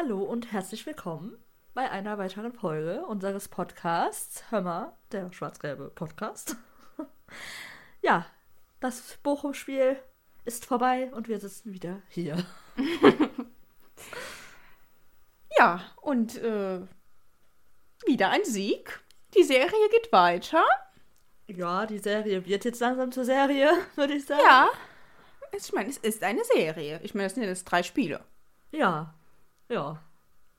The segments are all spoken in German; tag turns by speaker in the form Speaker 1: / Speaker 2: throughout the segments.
Speaker 1: Hallo und herzlich willkommen bei einer weiteren Folge unseres Podcasts Hör der schwarz-gelbe Podcast. ja, das Bochum-Spiel ist vorbei und wir sitzen wieder hier.
Speaker 2: ja, und äh, wieder ein Sieg. Die Serie geht weiter.
Speaker 1: Ja, die Serie wird jetzt langsam zur Serie, würde ich sagen.
Speaker 2: Ja. Ich meine, es ist eine Serie. Ich meine, es sind jetzt drei Spiele.
Speaker 1: Ja. Ja.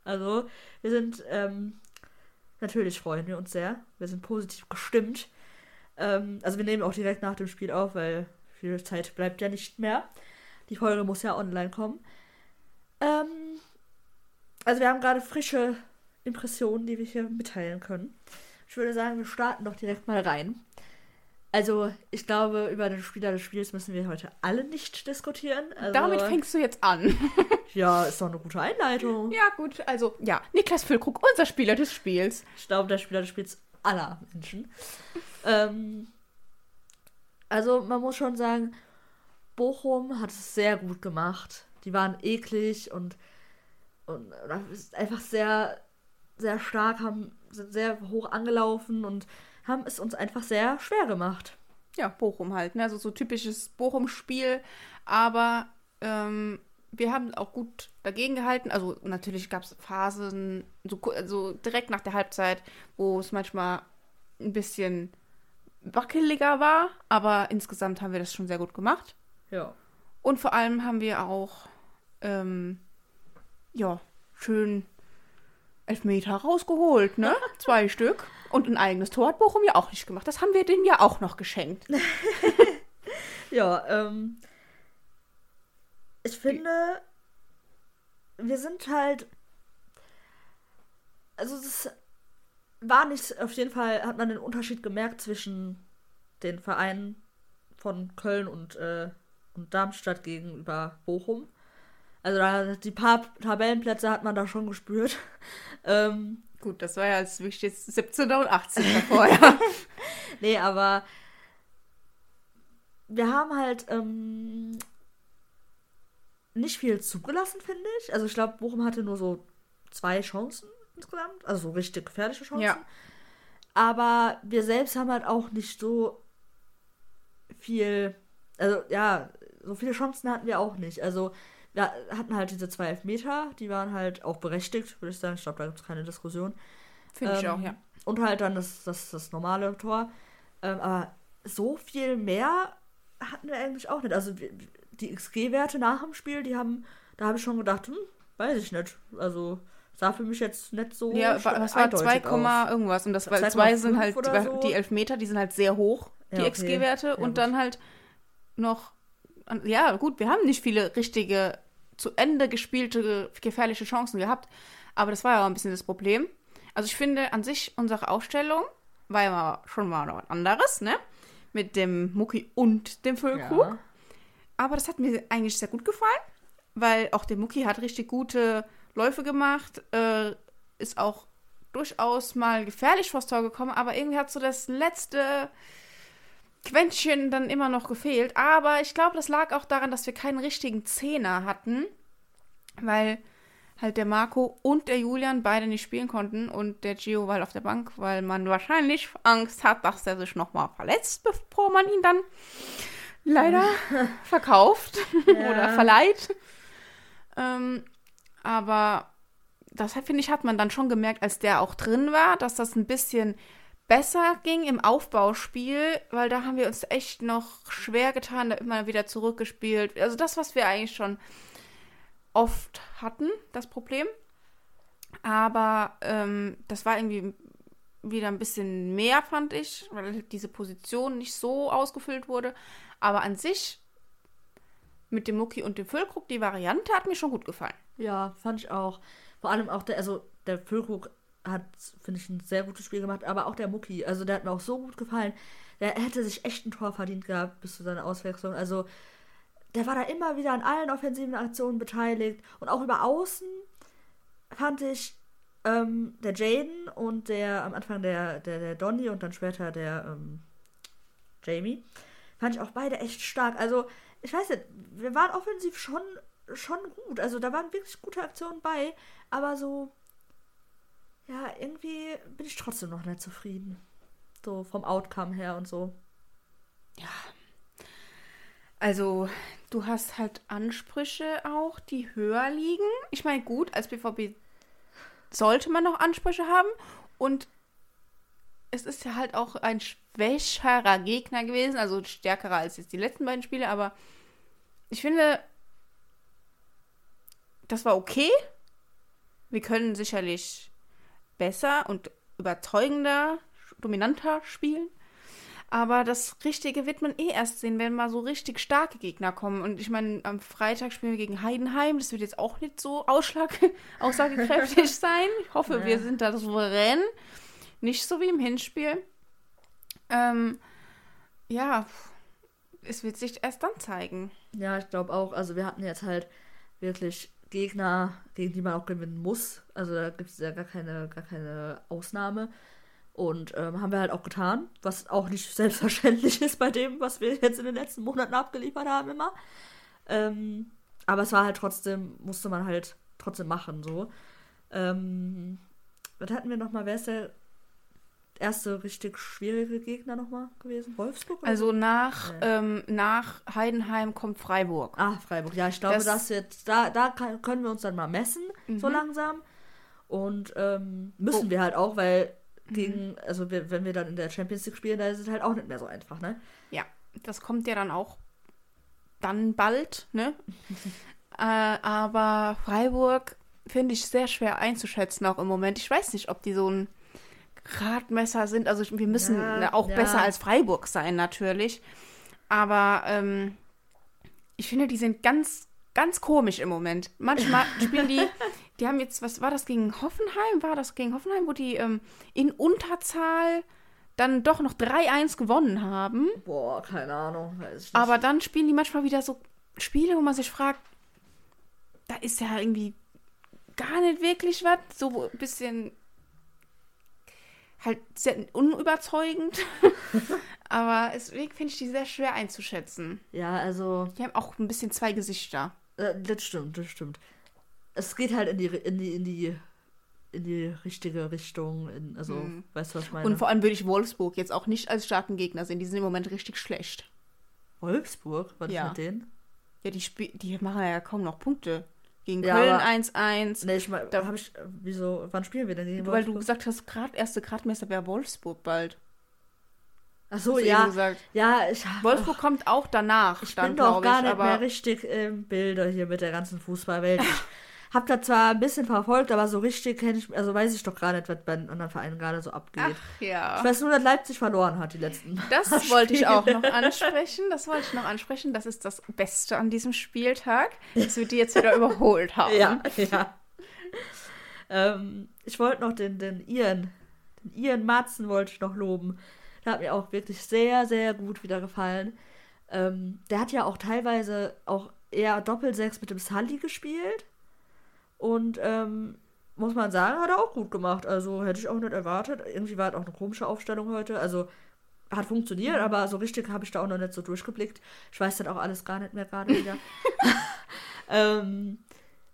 Speaker 1: Also, wir sind, ähm, natürlich freuen wir uns sehr. Wir sind positiv gestimmt. Ähm, also, wir nehmen auch direkt nach dem Spiel auf, weil viel Zeit bleibt ja nicht mehr. Die Folge muss ja online kommen. Ähm, also, wir haben gerade frische Impressionen, die wir hier mitteilen können. Ich würde sagen, wir starten doch direkt mal rein. Also, ich glaube, über den Spieler des Spiels müssen wir heute alle nicht diskutieren. Also,
Speaker 2: Damit fängst du jetzt an.
Speaker 1: ja, ist doch eine gute Einleitung.
Speaker 2: Ja, gut. Also, ja, Niklas Füllkrug, unser Spieler des Spiels.
Speaker 1: Ich glaube, der Spieler des Spiels aller Menschen. ähm, also, man muss schon sagen, Bochum hat es sehr gut gemacht. Die waren eklig und, und einfach sehr, sehr stark, haben, sind sehr hoch angelaufen und haben es uns einfach sehr schwer gemacht.
Speaker 2: Ja, Bochum halt, ne? Also so typisches Bochum-Spiel, aber ähm, wir haben auch gut dagegen gehalten. Also natürlich gab es Phasen, so also direkt nach der Halbzeit, wo es manchmal ein bisschen wackeliger war, aber insgesamt haben wir das schon sehr gut gemacht.
Speaker 1: Ja.
Speaker 2: Und vor allem haben wir auch ähm, ja, schön Elfmeter rausgeholt, ne? Zwei Stück. Und ein eigenes Tor hat Bochum ja auch nicht gemacht. Das haben wir denen ja auch noch geschenkt.
Speaker 1: ja, ähm. Ich finde, wir sind halt. Also, es war nicht. Auf jeden Fall hat man den Unterschied gemerkt zwischen den Vereinen von Köln und, äh, und Darmstadt gegenüber Bochum. Also da, die paar Tabellenplätze hat man da schon gespürt. ähm,
Speaker 2: Gut, das war ja als wirklich jetzt 17. und 18. vorher.
Speaker 1: nee, aber wir haben halt ähm, nicht viel zugelassen, finde ich. Also ich glaube, Bochum hatte nur so zwei Chancen insgesamt. Also so richtig gefährliche Chancen. Ja. Aber wir selbst haben halt auch nicht so viel. Also ja, so viele Chancen hatten wir auch nicht. Also wir hatten halt diese zwei Elfmeter, die waren halt auch berechtigt, würde ich sagen. Ich glaube, da gibt es keine Diskussion.
Speaker 2: Finde ähm, ich auch, ja.
Speaker 1: Und halt dann das, das, das normale Tor. Ähm, aber so viel mehr hatten wir eigentlich auch nicht. Also die XG-Werte nach dem Spiel, die haben, da habe ich schon gedacht, hm, weiß ich nicht. Also sah für mich jetzt nicht so.
Speaker 2: Ja, was war 2, irgendwas. Und das, weil zwei sind halt, die, so. die Elfmeter, die sind halt sehr hoch, die ja, okay. XG-Werte. Ja, und dann halt noch ja, gut, wir haben nicht viele richtige, zu Ende gespielte, gefährliche Chancen gehabt. Aber das war ja auch ein bisschen das Problem. Also ich finde an sich unsere Aufstellung war ja schon mal was anderes, ne? Mit dem Mucki und dem Füllkrug. Ja. Aber das hat mir eigentlich sehr gut gefallen, weil auch der Mucki hat richtig gute Läufe gemacht, äh, ist auch durchaus mal gefährlich vors Tor gekommen, aber irgendwie hat so das letzte Quäntchen dann immer noch gefehlt. Aber ich glaube, das lag auch daran, dass wir keinen richtigen Zehner hatten, weil halt der Marco und der Julian beide nicht spielen konnten und der Gio war halt auf der Bank, weil man wahrscheinlich Angst hat, dass er sich nochmal verletzt, bevor man ihn dann leider verkauft ja. oder verleiht. Ähm, aber das finde ich, hat man dann schon gemerkt, als der auch drin war, dass das ein bisschen besser ging im Aufbauspiel, weil da haben wir uns echt noch schwer getan, da immer wieder zurückgespielt. Also das, was wir eigentlich schon oft hatten, das Problem. Aber ähm, das war irgendwie wieder ein bisschen mehr, fand ich, weil diese Position nicht so ausgefüllt wurde. Aber an sich mit dem Mucki und dem Füllkrug, die Variante hat mir schon gut gefallen.
Speaker 1: Ja, fand ich auch. Vor allem auch der, also der Füllkrug hat, finde ich, ein sehr gutes Spiel gemacht, aber auch der Mucki, also der hat mir auch so gut gefallen. Der hätte sich echt ein Tor verdient gehabt bis zu seiner Auswechslung. Also der war da immer wieder an allen offensiven Aktionen beteiligt und auch über Außen fand ich ähm, der Jaden und der am Anfang der, der, der Donny und dann später der ähm, Jamie, fand ich auch beide echt stark. Also ich weiß nicht, wir waren offensiv schon schon gut. Also da waren wirklich gute Aktionen bei, aber so, ja, irgendwie bin ich trotzdem noch nicht zufrieden. So vom Outcome her und so.
Speaker 2: Ja. Also, du hast halt Ansprüche auch, die höher liegen. Ich meine, gut, als BVB sollte man noch Ansprüche haben. Und es ist ja halt auch ein schwächerer Gegner gewesen, also stärkerer als jetzt die letzten beiden Spiele, aber ich finde, das war okay. Wir können sicherlich besser und überzeugender, dominanter spielen. Aber das Richtige wird man eh erst sehen, wenn mal so richtig starke Gegner kommen. Und ich meine, am Freitag spielen wir gegen Heidenheim. Das wird jetzt auch nicht so ausschlag aussagekräftig sein. Ich hoffe, ja. wir sind da souverän. Nicht so wie im Hinspiel. Ähm, ja, es wird sich erst dann zeigen.
Speaker 1: Ja, ich glaube auch. Also wir hatten jetzt halt wirklich Gegner, gegen die man auch gewinnen muss. Also da gibt es ja gar keine, gar keine Ausnahme. Und ähm, haben wir halt auch getan, was auch nicht selbstverständlich ist bei dem, was wir jetzt in den letzten Monaten abgeliefert haben immer. Ähm, aber es war halt trotzdem, musste man halt trotzdem machen, so. Ähm, was hatten wir nochmal? Wer ist der erste richtig schwierige Gegner nochmal gewesen? Wolfsburg?
Speaker 2: Also nach, ja. ähm, nach Heidenheim kommt Freiburg.
Speaker 1: Ah, Freiburg. Ja, ich glaube, das, das jetzt, da, da kann, können wir uns dann mal messen, mhm. so langsam. Und ähm, müssen oh. wir halt auch, weil mhm. gegen, also wir, wenn wir dann in der Champions League spielen, da ist es halt auch nicht mehr so einfach, ne?
Speaker 2: Ja, das kommt ja dann auch dann bald, ne? äh, aber Freiburg finde ich sehr schwer einzuschätzen, auch im Moment. Ich weiß nicht, ob die so ein Gradmesser sind. Also wir müssen ja, auch ja. besser als Freiburg sein, natürlich. Aber ähm, ich finde, die sind ganz, ganz komisch im Moment. Manchmal spielen die, die haben jetzt, was war das gegen Hoffenheim? War das gegen Hoffenheim, wo die ähm, in Unterzahl dann doch noch 3-1 gewonnen haben?
Speaker 1: Boah, keine Ahnung.
Speaker 2: Aber dann spielen die manchmal wieder so Spiele, wo man sich fragt, da ist ja irgendwie gar nicht wirklich was. So ein bisschen halt sehr unüberzeugend. Aber deswegen finde ich die sehr schwer einzuschätzen.
Speaker 1: Ja, also.
Speaker 2: Die haben auch ein bisschen zwei Gesichter.
Speaker 1: Äh, das stimmt, das stimmt. Es geht halt in die, in die, in die, in die richtige Richtung. In, also, hm. weißt du, was ich meine?
Speaker 2: Und vor allem würde ich Wolfsburg jetzt auch nicht als starken Gegner sehen. Die sind im Moment richtig schlecht.
Speaker 1: Wolfsburg? Was
Speaker 2: ja.
Speaker 1: ist mit denen?
Speaker 2: Ja, die, die machen ja kaum noch Punkte. Gegen ja, Köln 1-1.
Speaker 1: Nee, ich mein, da habe ich. Wieso? Wann spielen wir denn gegen
Speaker 2: Weil du gesagt hast, grad, erste Gradmesser wäre Wolfsburg bald.
Speaker 1: Ach so, ja. Ja, ich.
Speaker 2: Wolfsburg ach, kommt auch danach.
Speaker 1: Ich dann, bin doch gar ich, nicht mehr richtig im Bilder hier mit der ganzen Fußballwelt. Hab da zwar ein bisschen verfolgt, aber so richtig kenne ich, also weiß ich doch gar nicht, was bei den anderen Vereinen gerade so abgeht. Ach,
Speaker 2: ja.
Speaker 1: Ich weiß nur, dass Leipzig verloren hat, die letzten.
Speaker 2: Das wollte ich auch noch ansprechen. Das wollte ich noch ansprechen. Das ist das Beste an diesem Spieltag, dass wir die jetzt wieder überholt haben.
Speaker 1: Ja, ja. Ähm, ich wollte noch den, den Ian, den Ian Matzen wollte ich noch loben. Der hat mir auch wirklich sehr, sehr gut wieder gefallen. Ähm, der hat ja auch teilweise auch eher Doppelsechs mit dem Sully gespielt. Und ähm, muss man sagen, hat er auch gut gemacht. Also hätte ich auch nicht erwartet. Irgendwie war es auch eine komische Aufstellung heute. Also hat funktioniert, aber so richtig habe ich da auch noch nicht so durchgeblickt. Ich weiß dann auch alles gar nicht mehr gerade wieder. ähm,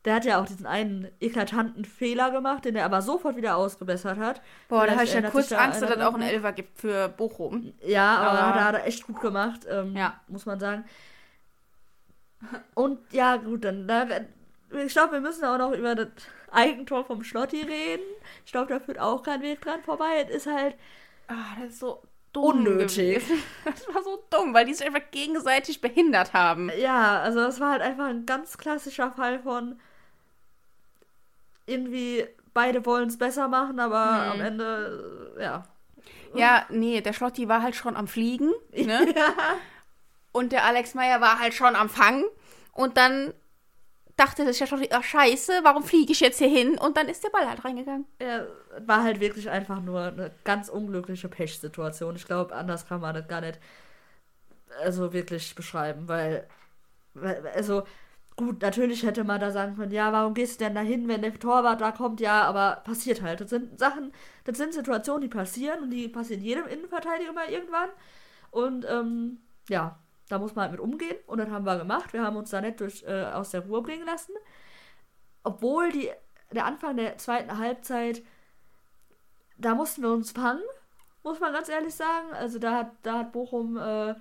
Speaker 1: der hat ja auch diesen einen eklatanten Fehler gemacht, den er aber sofort wieder ausgebessert hat.
Speaker 2: Boah, da habe ich ja kurz Angst, dass es auch einen Elfer gibt für Bochum.
Speaker 1: Ja, aber, aber hat, er echt gut gemacht, ähm, ja. muss man sagen. Und ja, gut, dann da, ich glaube, wir müssen auch noch über das Eigentor vom Schlotti reden. Ich glaube, da führt auch kein Weg dran vorbei. Es ist halt.
Speaker 2: Ah, das ist so dumm. Unnötig. Das war so dumm, weil die sich einfach gegenseitig behindert haben.
Speaker 1: Ja, also das war halt einfach ein ganz klassischer Fall von irgendwie beide wollen es besser machen, aber hm. am Ende, ja.
Speaker 2: Ja, nee, der Schlotti war halt schon am Fliegen, ne? ja. Und der Alex Meyer war halt schon am Fangen. Und dann dachte sich ja schon, ach scheiße, warum fliege ich jetzt hier hin? Und dann ist der Ball halt reingegangen.
Speaker 1: Er war halt wirklich einfach nur eine ganz unglückliche Pechsituation. Ich glaube, anders kann man das gar nicht also wirklich beschreiben, weil, weil, also gut, natürlich hätte man da sagen können, ja, warum gehst du denn da hin, wenn der Torwart da kommt? Ja, aber passiert halt. Das sind Sachen, das sind Situationen, die passieren und die passieren jedem Innenverteidiger mal irgendwann. Und ähm, ja, da muss man halt mit umgehen und das haben wir gemacht. Wir haben uns da nicht durch, äh, aus der Ruhe bringen lassen. Obwohl die, der Anfang der zweiten Halbzeit, da mussten wir uns fangen, muss man ganz ehrlich sagen. Also da hat, da hat Bochum. Äh,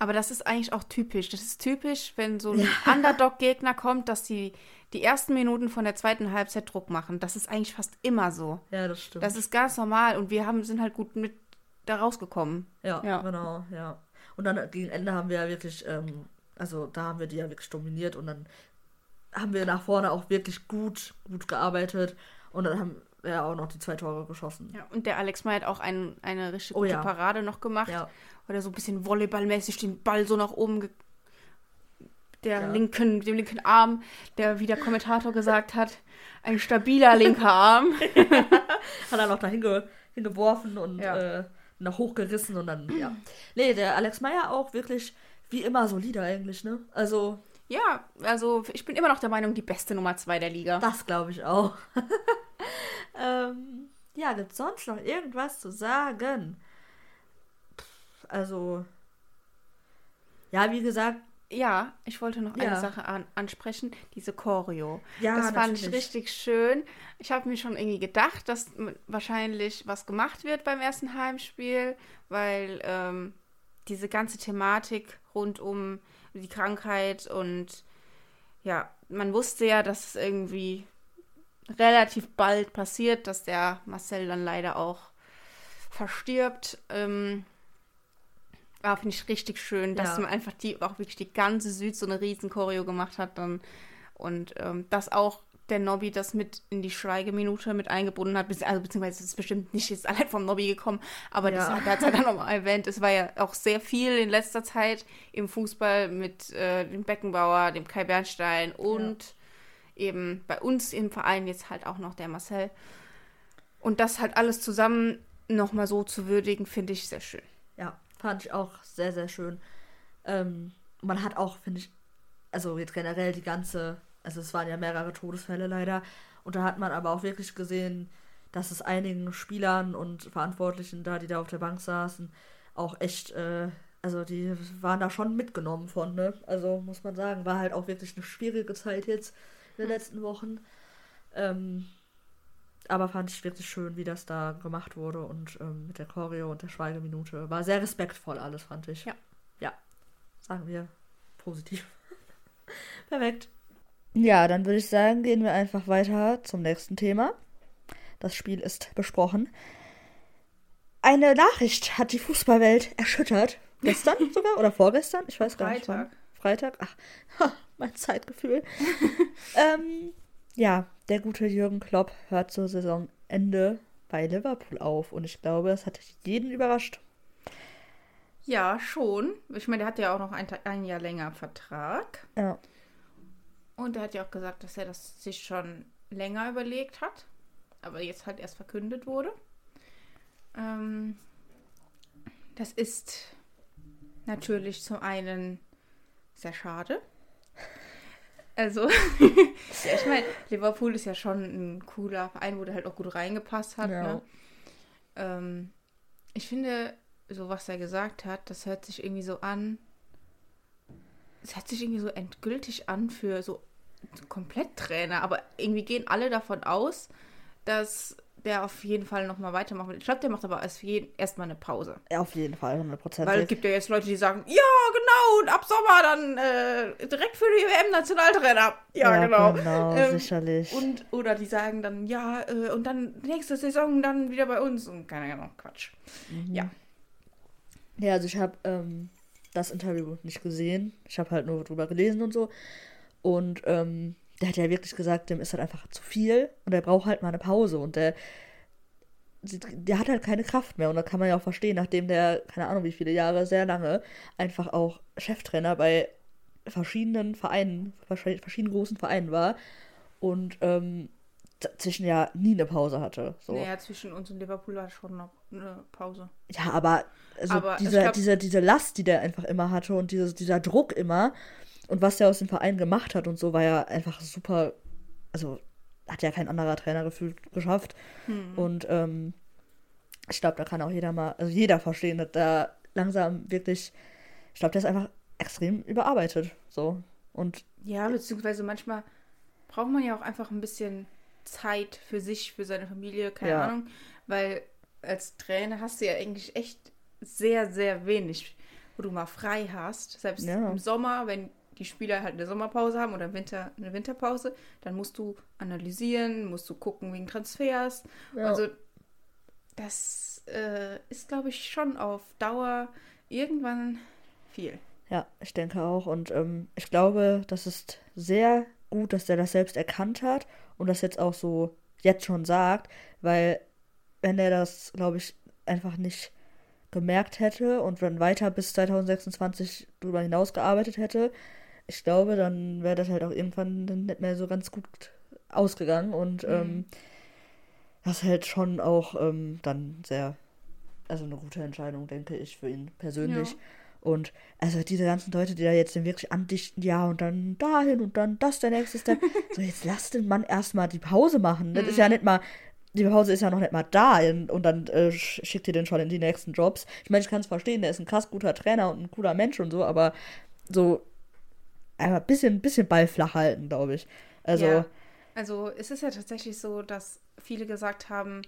Speaker 2: aber das ist eigentlich auch typisch. Das ist typisch, wenn so ein ja. Underdog-Gegner kommt, dass die die ersten Minuten von der zweiten Halbzeit Druck machen. Das ist eigentlich fast immer so.
Speaker 1: Ja, das stimmt.
Speaker 2: Das ist ganz normal und wir haben, sind halt gut mit da rausgekommen.
Speaker 1: Ja, ja. genau, ja. Und dann gegen Ende haben wir ja wirklich, ähm, also da haben wir die ja wirklich dominiert und dann haben wir nach vorne auch wirklich gut, gut gearbeitet und dann haben wir auch noch die zwei Tore geschossen.
Speaker 2: Ja, und der Alex May hat auch ein, eine richtig oh, gute ja. Parade noch gemacht, ja. weil er so ein bisschen volleyballmäßig den Ball so nach oben der ja. linken, dem linken Arm, der, wie der Kommentator gesagt hat, ein stabiler linker Arm.
Speaker 1: hat er noch da hinge, hingeworfen und ja. äh, noch hochgerissen und dann, ja. Nee, der Alex Meyer auch wirklich wie immer solider eigentlich, ne? Also.
Speaker 2: Ja, also ich bin immer noch der Meinung, die beste Nummer zwei der Liga.
Speaker 1: Das glaube ich auch. ähm, ja, gibt sonst noch irgendwas zu sagen? Also. Ja, wie gesagt,
Speaker 2: ja, ich wollte noch eine Sache an, ansprechen, diese Choreo. Ja, das fand natürlich. ich richtig schön. Ich habe mir schon irgendwie gedacht, dass wahrscheinlich was gemacht wird beim ersten Heimspiel, weil ähm, diese ganze Thematik rund um die Krankheit und ja, man wusste ja, dass es irgendwie relativ bald passiert, dass der Marcel dann leider auch verstirbt. Ähm, Ah, finde ich richtig schön, dass ja. man einfach die, auch wirklich die ganze Süd so eine riesen Choreo gemacht hat dann. Und ähm, dass auch der Nobby das mit in die Schweigeminute mit eingebunden hat, also beziehungsweise es ist bestimmt nicht jetzt allein vom Nobby gekommen, aber ja. das hat er dann nochmal erwähnt. Es war ja auch sehr viel in letzter Zeit im Fußball mit äh, dem Beckenbauer, dem Kai Bernstein und ja. eben bei uns im Verein jetzt halt auch noch der Marcel. Und das halt alles zusammen nochmal so zu würdigen, finde ich sehr schön.
Speaker 1: Fand ich auch sehr, sehr schön. Ähm, man hat auch, finde ich, also jetzt generell die ganze, also es waren ja mehrere Todesfälle leider. Und da hat man aber auch wirklich gesehen, dass es einigen Spielern und Verantwortlichen da, die da auf der Bank saßen, auch echt, äh, also die waren da schon mitgenommen von, ne? Also muss man sagen, war halt auch wirklich eine schwierige Zeit jetzt in den letzten Wochen. Ähm, aber fand ich wirklich schön, wie das da gemacht wurde und ähm, mit der Choreo und der Schweigeminute. War sehr respektvoll alles, fand ich.
Speaker 2: Ja.
Speaker 1: Ja. Sagen wir positiv. Perfekt. Ja, dann würde ich sagen, gehen wir einfach weiter zum nächsten Thema. Das Spiel ist besprochen. Eine Nachricht hat die Fußballwelt erschüttert. Gestern sogar oder vorgestern? Ich weiß gar nicht. Wann. Freitag. Ach, mein Zeitgefühl. ähm, ja, der gute Jürgen Klopp hört zur Saisonende bei Liverpool auf und ich glaube, das hat jeden überrascht.
Speaker 2: Ja, schon. Ich meine, der hat ja auch noch ein, ein Jahr länger Vertrag.
Speaker 1: Ja.
Speaker 2: Und er hat ja auch gesagt, dass er das sich schon länger überlegt hat, aber jetzt halt erst verkündet wurde. Ähm, das ist natürlich zum einen sehr schade, also, ich meine, Liverpool ist ja schon ein cooler Verein, wo der halt auch gut reingepasst hat. Ja. Ne? Ähm, ich finde, so was er gesagt hat, das hört sich irgendwie so an. Es hört sich irgendwie so endgültig an für so Kompletttrainer, aber irgendwie gehen alle davon aus, dass der auf jeden Fall nochmal weitermachen will. Ich glaube, der macht aber erstmal eine Pause.
Speaker 1: Ja, auf jeden Fall, 100%.
Speaker 2: Weil es gibt ja jetzt Leute, die sagen, ja, genau, und ab Sommer dann äh, direkt für die WM-Nationaltrainer. Ja, ja, genau.
Speaker 1: genau ähm, sicherlich.
Speaker 2: Und, oder die sagen dann, ja, äh, und dann nächste Saison dann wieder bei uns. Und keine Ahnung, Quatsch. Mhm. Ja.
Speaker 1: Ja, also ich habe ähm, das Interview nicht gesehen. Ich habe halt nur drüber gelesen und so. Und ähm, der hat ja wirklich gesagt, dem ist halt einfach zu viel und er braucht halt mal eine Pause und der, der hat halt keine Kraft mehr und da kann man ja auch verstehen, nachdem der, keine Ahnung wie viele Jahre, sehr lange einfach auch Cheftrainer bei verschiedenen Vereinen, verschiedenen großen Vereinen war und ähm, zwischen ja nie eine Pause hatte. So.
Speaker 2: Naja, zwischen uns und Liverpool war schon noch eine Pause.
Speaker 1: Ja, aber, also aber diese, glaub... diese, diese Last, die der einfach immer hatte und dieses, dieser Druck immer, und was der aus dem Verein gemacht hat und so, war ja einfach super. Also hat ja kein anderer Trainer gefühlt geschafft. Hm. Und ähm, ich glaube, da kann auch jeder mal, also jeder verstehen, dass da langsam wirklich, ich glaube, der ist einfach extrem überarbeitet. So. Und
Speaker 2: ja, beziehungsweise manchmal braucht man ja auch einfach ein bisschen Zeit für sich, für seine Familie, keine ja. Ahnung. Weil als Trainer hast du ja eigentlich echt sehr, sehr wenig, wo du mal frei hast. Selbst ja. im Sommer, wenn die Spieler halt eine Sommerpause haben oder Winter eine Winterpause, dann musst du analysieren, musst du gucken wegen Transfers. Ja. Also das äh, ist, glaube ich, schon auf Dauer irgendwann viel.
Speaker 1: Ja, ich denke auch. Und ähm, ich glaube, das ist sehr gut, dass der das selbst erkannt hat und das jetzt auch so jetzt schon sagt, weil wenn er das, glaube ich, einfach nicht gemerkt hätte und dann weiter bis 2026 darüber hinaus gearbeitet hätte, ich glaube, dann wäre das halt auch irgendwann nicht mehr so ganz gut ausgegangen und mhm. ähm, das halt schon auch ähm, dann sehr, also eine gute Entscheidung, denke ich, für ihn persönlich. Ja. Und also diese ganzen Leute, die da jetzt wirklich andichten, ja, und dann dahin und dann das der nächste Step. so, jetzt lass den Mann erstmal die Pause machen. Das mhm. ist ja mhm. nicht mal, die Pause ist ja noch nicht mal da und dann äh, schickt ihr den schon in die nächsten Jobs. Ich meine, ich kann es verstehen, der ist ein krass guter Trainer und ein cooler Mensch und so, aber so einfach ein bisschen, bisschen Ball flach halten, glaube ich. Also. Ja.
Speaker 2: Also es ist ja tatsächlich so, dass viele gesagt haben,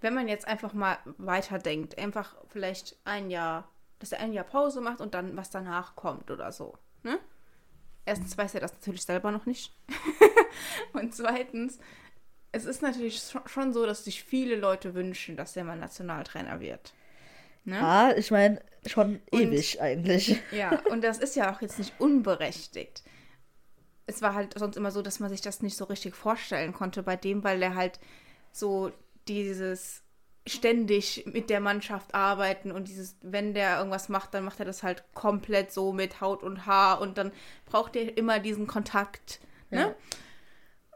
Speaker 2: wenn man jetzt einfach mal weiterdenkt, einfach vielleicht ein Jahr dass er ein Jahr Pause macht und dann was danach kommt oder so. Ne? Erstens weiß er das natürlich selber noch nicht. und zweitens, es ist natürlich schon so, dass sich viele Leute wünschen, dass er mal Nationaltrainer wird.
Speaker 1: Ne? Ja, ich meine, schon und, ewig eigentlich.
Speaker 2: Ja, und das ist ja auch jetzt nicht unberechtigt. Es war halt sonst immer so, dass man sich das nicht so richtig vorstellen konnte bei dem, weil er halt so dieses ständig mit der Mannschaft arbeiten und dieses, wenn der irgendwas macht, dann macht er das halt komplett so mit Haut und Haar und dann braucht er immer diesen Kontakt. Ne? Ja.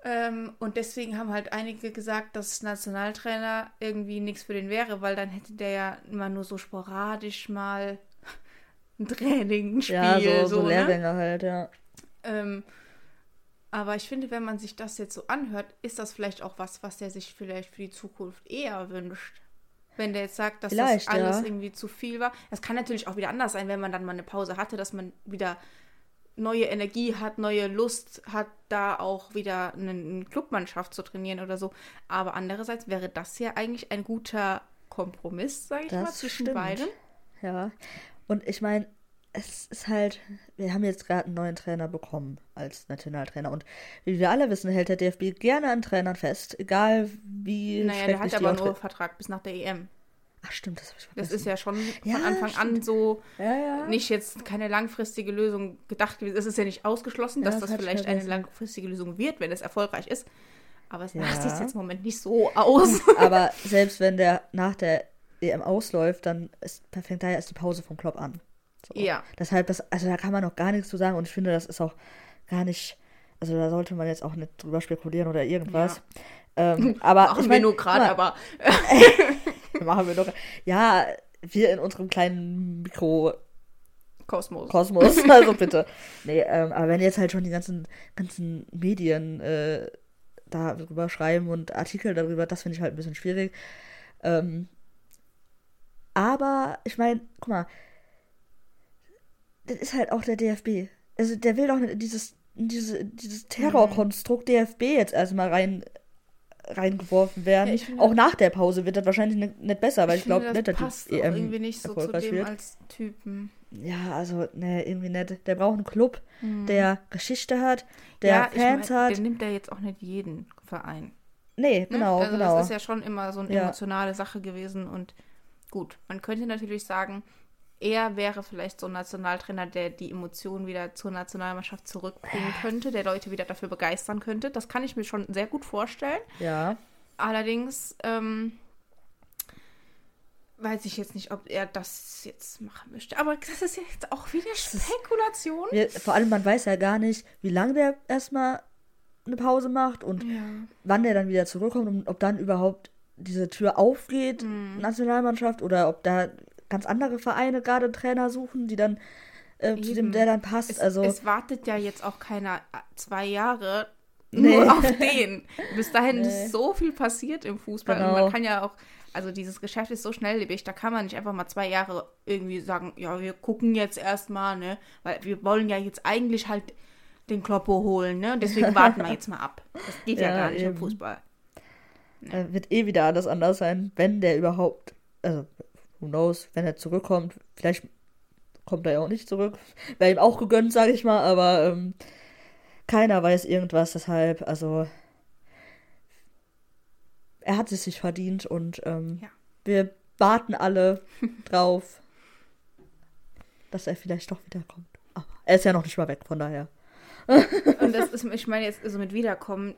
Speaker 2: Ähm, und deswegen haben halt einige gesagt, dass Nationaltrainer irgendwie nichts für den wäre, weil dann hätte der ja immer nur so sporadisch mal ein Training, ein Spiel. Ja, so, so, so ne? Lehrgänge ne? halt, ja. Ähm, aber ich finde, wenn man sich das jetzt so anhört, ist das vielleicht auch was, was der sich vielleicht für die Zukunft eher wünscht. Wenn der jetzt sagt, dass vielleicht, das alles ja. irgendwie zu viel war. Das kann natürlich auch wieder anders sein, wenn man dann mal eine Pause hatte, dass man wieder neue Energie hat, neue Lust hat, da auch wieder eine, Clubmannschaft zu trainieren oder so. Aber andererseits wäre das ja eigentlich ein guter Kompromiss, sage ich das mal, zwischen stimmt. beiden.
Speaker 1: Ja. Und ich meine, es ist halt, wir haben jetzt gerade einen neuen Trainer bekommen als Nationaltrainer und wie wir alle wissen, hält der DFB gerne an Trainern fest, egal wie.
Speaker 2: Naja, der hat aber nur Vertrag bis nach der EM.
Speaker 1: Ach stimmt, das habe ich
Speaker 2: vergessen. Das ist ja schon von ja, Anfang stimmt. an so ja, ja. nicht jetzt keine langfristige Lösung gedacht. Es ist ja nicht ausgeschlossen, dass das, das vielleicht eine langfristige Lösung wird, wenn es erfolgreich ist. Aber es ja. sieht jetzt im Moment nicht so aus.
Speaker 1: Aber selbst wenn der nach der EM ausläuft, dann ist, fängt da ja erst die Pause vom Klopp an. So. Ja. Deshalb, das, also da kann man noch gar nichts zu sagen und ich finde, das ist auch gar nicht, also da sollte man jetzt auch nicht drüber spekulieren oder irgendwas. Ja. Ähm, aber
Speaker 2: machen ich mein, wir nur gerade, aber.
Speaker 1: machen wir doch. Ja, wir in unserem kleinen Mikro.
Speaker 2: Kosmos.
Speaker 1: Kosmos, also bitte. Nee, ähm, aber wenn jetzt halt schon die ganzen, ganzen Medien äh, darüber schreiben und Artikel darüber, das finde ich halt ein bisschen schwierig. Ähm, aber ich meine, guck mal, das ist halt auch der DFB. Also der will doch dieses, diese, dieses Terrorkonstrukt DFB jetzt erstmal rein reingeworfen werden. Ja, auch nach der Pause wird das wahrscheinlich nicht, nicht besser, weil ich, ich glaube nicht,
Speaker 2: dass die EM irgendwie nicht so zu dem wird. als Typen.
Speaker 1: Ja, also ne, irgendwie nicht. Der braucht einen Club, hm. der Geschichte hat, der ja, Fans
Speaker 2: ich
Speaker 1: mein,
Speaker 2: hat. Der nimmt ja jetzt auch nicht jeden Verein.
Speaker 1: Nee, ne? genau, ne? also genau.
Speaker 2: Das ist ja schon immer so eine emotionale Sache gewesen und gut, man könnte natürlich sagen, er wäre vielleicht so ein Nationaltrainer, der die Emotionen wieder zur Nationalmannschaft zurückbringen könnte, der Leute wieder dafür begeistern könnte. Das kann ich mir schon sehr gut vorstellen.
Speaker 1: Ja.
Speaker 2: Allerdings ähm, weiß ich jetzt nicht, ob er das jetzt machen möchte. Aber das ist jetzt auch wieder Spekulation.
Speaker 1: Wir, vor allem, man weiß ja gar nicht, wie lange der erstmal eine Pause macht und ja. wann der dann wieder zurückkommt und ob dann überhaupt diese Tür aufgeht, mhm. Nationalmannschaft, oder ob da ganz andere Vereine gerade Trainer suchen, die dann äh, zu dem der dann passt.
Speaker 2: Es,
Speaker 1: also
Speaker 2: es wartet ja jetzt auch keiner äh, zwei Jahre nee. nur auf den. Bis dahin nee. ist so viel passiert im Fußball. Genau. Und man kann ja auch also dieses Geschäft ist so schnelllebig, da kann man nicht einfach mal zwei Jahre irgendwie sagen, ja, wir gucken jetzt erstmal, ne? Weil wir wollen ja jetzt eigentlich halt den Kloppo holen, ne? Deswegen warten wir jetzt mal ab. Das geht ja, ja gar nicht eben. im Fußball.
Speaker 1: Ne? Wird eh wieder alles anders sein, wenn der überhaupt, also who knows, wenn er zurückkommt, vielleicht kommt er ja auch nicht zurück. Wäre ihm auch gegönnt, sage ich mal, aber ähm, keiner weiß irgendwas, deshalb, also er hat es sich verdient und ähm, ja. wir warten alle drauf, dass er vielleicht doch wiederkommt. Aber er ist ja noch nicht mal weg, von daher.
Speaker 2: und das ist, ich meine jetzt, also mit Wiederkommen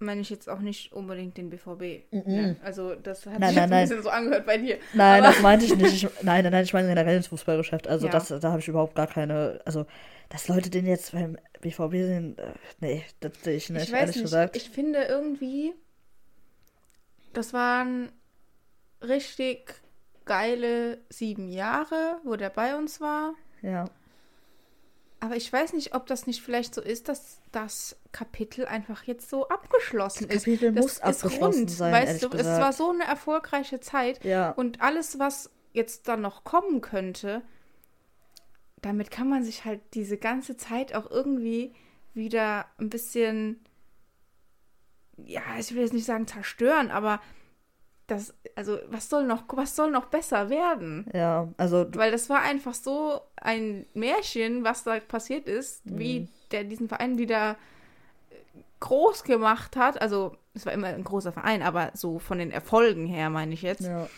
Speaker 2: meine ich jetzt auch nicht unbedingt den BVB. Mm -mm. Ja, also das hat nein, sich nein, ein bisschen so angehört bei dir.
Speaker 1: Nein, Aber das meinte ich nicht. Ich, nein, nein, ich meine generell ins Fußballgeschäft. Also ja. das, da habe ich überhaupt gar keine, also dass Leute den jetzt beim BVB sehen, äh, nee, das sehe ich nicht, ich ehrlich nicht. gesagt.
Speaker 2: Ich finde irgendwie, das waren richtig geile sieben Jahre, wo der bei uns war.
Speaker 1: Ja.
Speaker 2: Aber ich weiß nicht, ob das nicht vielleicht so ist, dass das Kapitel einfach jetzt so abgeschlossen das Kapitel ist. Das muss abgeschlossen rund, sein. Weißt du, gesagt. es war so eine erfolgreiche Zeit.
Speaker 1: Ja.
Speaker 2: Und alles, was jetzt dann noch kommen könnte, damit kann man sich halt diese ganze Zeit auch irgendwie wieder ein bisschen ja, ich will jetzt nicht sagen zerstören, aber das, also was soll noch, was soll noch besser werden?
Speaker 1: Ja, also.
Speaker 2: Weil das war einfach so ein Märchen, was da passiert ist, mhm. wie der diesen Verein wieder groß gemacht hat. Also, es war immer ein großer Verein, aber so von den Erfolgen her, meine ich jetzt.
Speaker 1: Ja.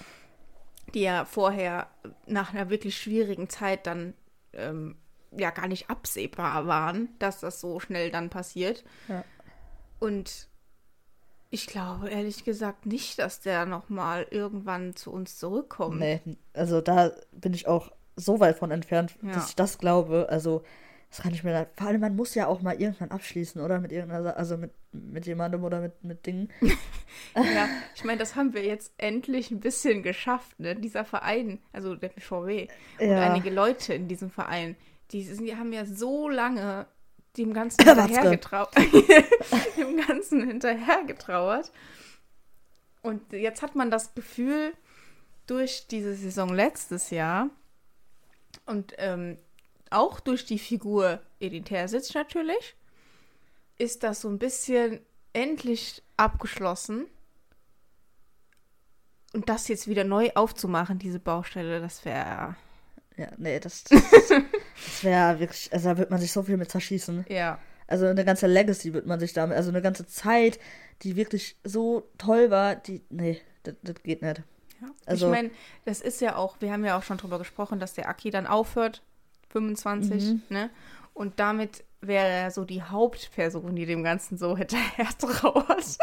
Speaker 2: Die ja vorher nach einer wirklich schwierigen Zeit dann ähm, ja gar nicht absehbar waren, dass das so schnell dann passiert.
Speaker 1: Ja.
Speaker 2: Und ich glaube ehrlich gesagt nicht, dass der nochmal irgendwann zu uns zurückkommt.
Speaker 1: Nee, also da bin ich auch so weit von entfernt, ja. dass ich das glaube. Also, das kann ich mir da, vor allem man muss ja auch mal irgendwann abschließen, oder? Mit irgendeiner, also mit, mit jemandem oder mit, mit Dingen.
Speaker 2: ja, ich meine, das haben wir jetzt endlich ein bisschen geschafft, ne? Dieser Verein, also der BVW und ja. einige Leute in diesem Verein, die, sind, die haben ja so lange dem Ganzen hinterhergetrauert. dem Ganzen hinterhergetrauert. Und jetzt hat man das Gefühl, durch diese Saison letztes Jahr und ähm, auch durch die Figur Edith Terzic natürlich, ist das so ein bisschen endlich abgeschlossen. Und das jetzt wieder neu aufzumachen, diese Baustelle, das wäre
Speaker 1: ja, nee, das, das, das wäre wirklich, also da wird man sich so viel mit zerschießen.
Speaker 2: Ja.
Speaker 1: Also eine ganze Legacy wird man sich damit, also eine ganze Zeit, die wirklich so toll war, die, nee, das, das geht nicht.
Speaker 2: Ja. Also, ich meine, das ist ja auch, wir haben ja auch schon drüber gesprochen, dass der Aki dann aufhört, 25, mhm. ne? Und damit wäre er so die Hauptperson, die dem Ganzen so hinterher trauert.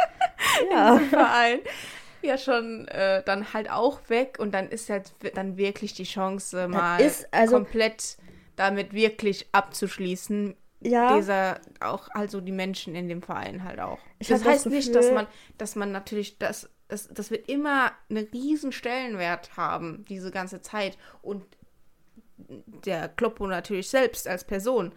Speaker 2: Ja. diesem Verein ja schon äh, dann halt auch weg und dann ist halt dann wirklich die Chance mal also, komplett damit wirklich abzuschließen. Ja. Dieser auch also die Menschen in dem Verein halt auch. Ich das heißt das nicht, dass man dass man natürlich das das, das wird immer einen riesen Stellenwert haben diese ganze Zeit und der Kloppo natürlich selbst als Person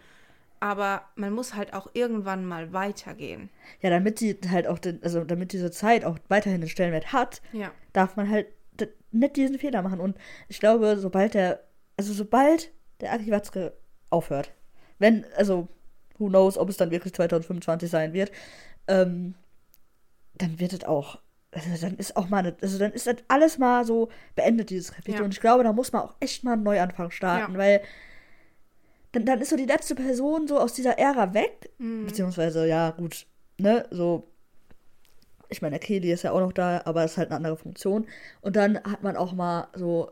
Speaker 2: aber man muss halt auch irgendwann mal weitergehen.
Speaker 1: Ja, damit die halt auch, den, also damit diese Zeit auch weiterhin den Stellenwert hat,
Speaker 2: ja.
Speaker 1: darf man halt nicht diesen Fehler machen. Und ich glaube, sobald der, also sobald der Aki Watzke aufhört, wenn, also who knows, ob es dann wirklich 2025 sein wird, ähm, dann wird es auch, also dann ist auch mal, eine, also dann ist das alles mal so beendet, dieses Kapitel. Ja. Und ich glaube, da muss man auch echt mal einen Neuanfang starten, ja. weil dann, dann ist so die letzte Person so aus dieser Ära weg. Mhm. Beziehungsweise, ja, gut, ne, so. Ich meine, der Kelly ist ja auch noch da, aber ist halt eine andere Funktion. Und dann hat man auch mal so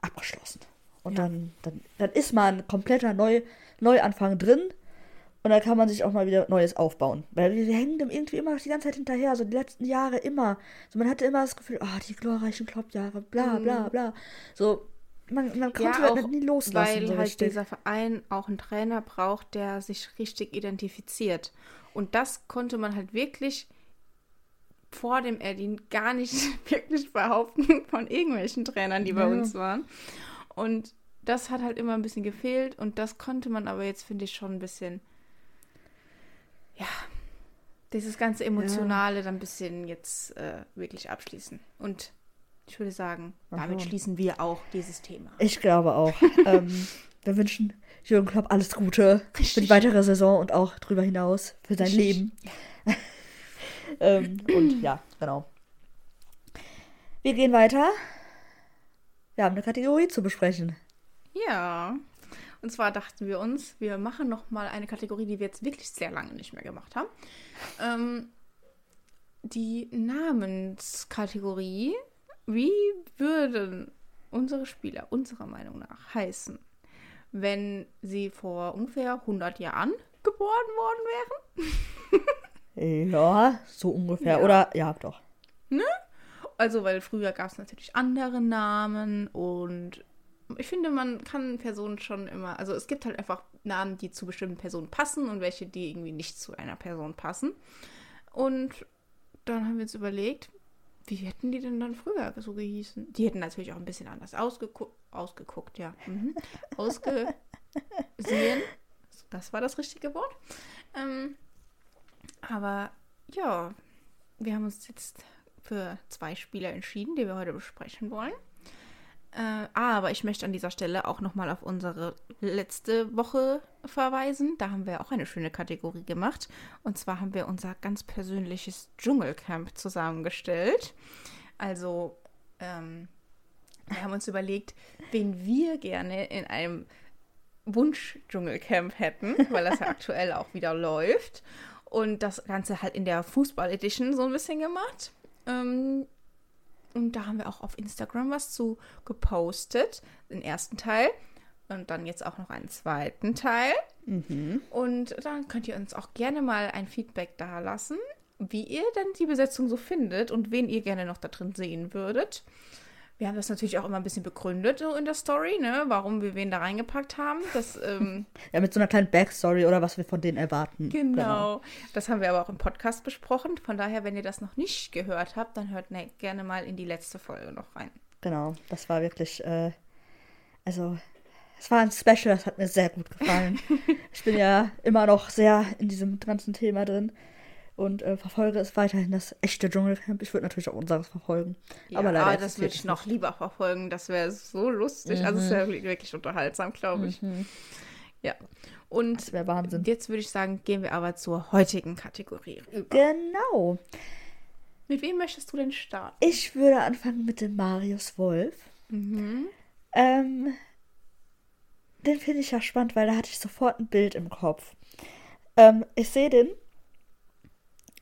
Speaker 1: abgeschlossen. Und ja. dann, dann, dann ist mal ein kompletter Neu Neuanfang drin. Und dann kann man sich auch mal wieder Neues aufbauen. Weil wir, wir hängen dem irgendwie immer die ganze Zeit hinterher, so die letzten Jahre immer. So man hatte immer das Gefühl, ah, oh, die glorreichen Kloppjahre, bla bla mhm. bla. So, man, man konnte ja, halt nie loslassen.
Speaker 2: Weil so halt richtig. dieser Verein auch einen Trainer braucht, der sich richtig identifiziert. Und das konnte man halt wirklich vor dem Erdin gar nicht wirklich behaupten von irgendwelchen Trainern, die bei ja. uns waren. Und das hat halt immer ein bisschen gefehlt und das konnte man aber jetzt, finde ich, schon ein bisschen, ja, dieses ganze Emotionale ja. dann ein bisschen jetzt äh, wirklich abschließen. Und ich würde sagen, Aha. damit schließen wir auch dieses Thema.
Speaker 1: Ich glaube auch. ähm, wir wünschen Jürgen Klopp alles Gute Richtig. für die weitere Saison und auch darüber hinaus für sein Richtig. Leben. ähm, und ja, genau. Wir gehen weiter. Wir haben eine Kategorie zu besprechen.
Speaker 2: Ja. Und zwar dachten wir uns, wir machen noch mal eine Kategorie, die wir jetzt wirklich sehr lange nicht mehr gemacht haben. Ähm, die Namenskategorie. Wie würden unsere Spieler unserer Meinung nach heißen, wenn sie vor ungefähr 100 Jahren geboren worden
Speaker 1: wären? ja, so ungefähr. Ja. Oder, ja, doch.
Speaker 2: Ne? Also, weil früher gab es natürlich andere Namen und ich finde, man kann Personen schon immer, also es gibt halt einfach Namen, die zu bestimmten Personen passen und welche, die irgendwie nicht zu einer Person passen. Und dann haben wir uns überlegt, wie hätten die denn dann früher so gehießen? Die hätten natürlich auch ein bisschen anders ausgeguckt, ausgeguckt, ja. Mhm. Ausgesehen. Das war das richtige Wort. Ähm, aber ja, wir haben uns jetzt für zwei Spieler entschieden, die wir heute besprechen wollen. Äh, aber ich möchte an dieser Stelle auch nochmal auf unsere letzte Woche verweisen. Da haben wir auch eine schöne Kategorie gemacht. Und zwar haben wir unser ganz persönliches Dschungelcamp zusammengestellt. Also, ähm, wir haben uns überlegt, wen wir gerne in einem Wunsch-Dschungelcamp hätten, weil das ja aktuell auch wieder läuft. Und das Ganze halt in der Fußball-Edition so ein bisschen gemacht. Ähm, und da haben wir auch auf Instagram was zu gepostet, den ersten Teil. Und dann jetzt auch noch einen zweiten Teil. Mhm. Und dann könnt ihr uns auch gerne mal ein Feedback da lassen, wie ihr denn die Besetzung so findet und wen ihr gerne noch da drin sehen würdet. Wir haben das natürlich auch immer ein bisschen begründet in der Story, ne, warum wir wen da reingepackt haben. Das, ähm,
Speaker 1: ja, mit so einer kleinen Backstory oder was wir von denen erwarten.
Speaker 2: Genau. genau. Das haben wir aber auch im Podcast besprochen. Von daher, wenn ihr das noch nicht gehört habt, dann hört ne, gerne mal in die letzte Folge noch rein.
Speaker 1: Genau, das war wirklich, äh, also, es war ein Special, das hat mir sehr gut gefallen. ich bin ja immer noch sehr in diesem ganzen Thema drin und äh, verfolge es weiterhin das echte Dschungelcamp. Ich würde natürlich auch unseres verfolgen.
Speaker 2: Ja, aber leider. das würde ich noch nicht. lieber verfolgen. Das wäre so lustig. Mhm. Also es mhm. wäre wirklich unterhaltsam, glaube ich. Mhm. Ja. Und das wäre Wahnsinn. Jetzt würde ich sagen, gehen wir aber zur heutigen Kategorie
Speaker 1: über. Genau.
Speaker 2: Mit wem möchtest du denn starten?
Speaker 1: Ich würde anfangen mit dem Marius Wolf. Mhm. Ähm, den finde ich ja spannend, weil da hatte ich sofort ein Bild im Kopf. Ähm, ich sehe den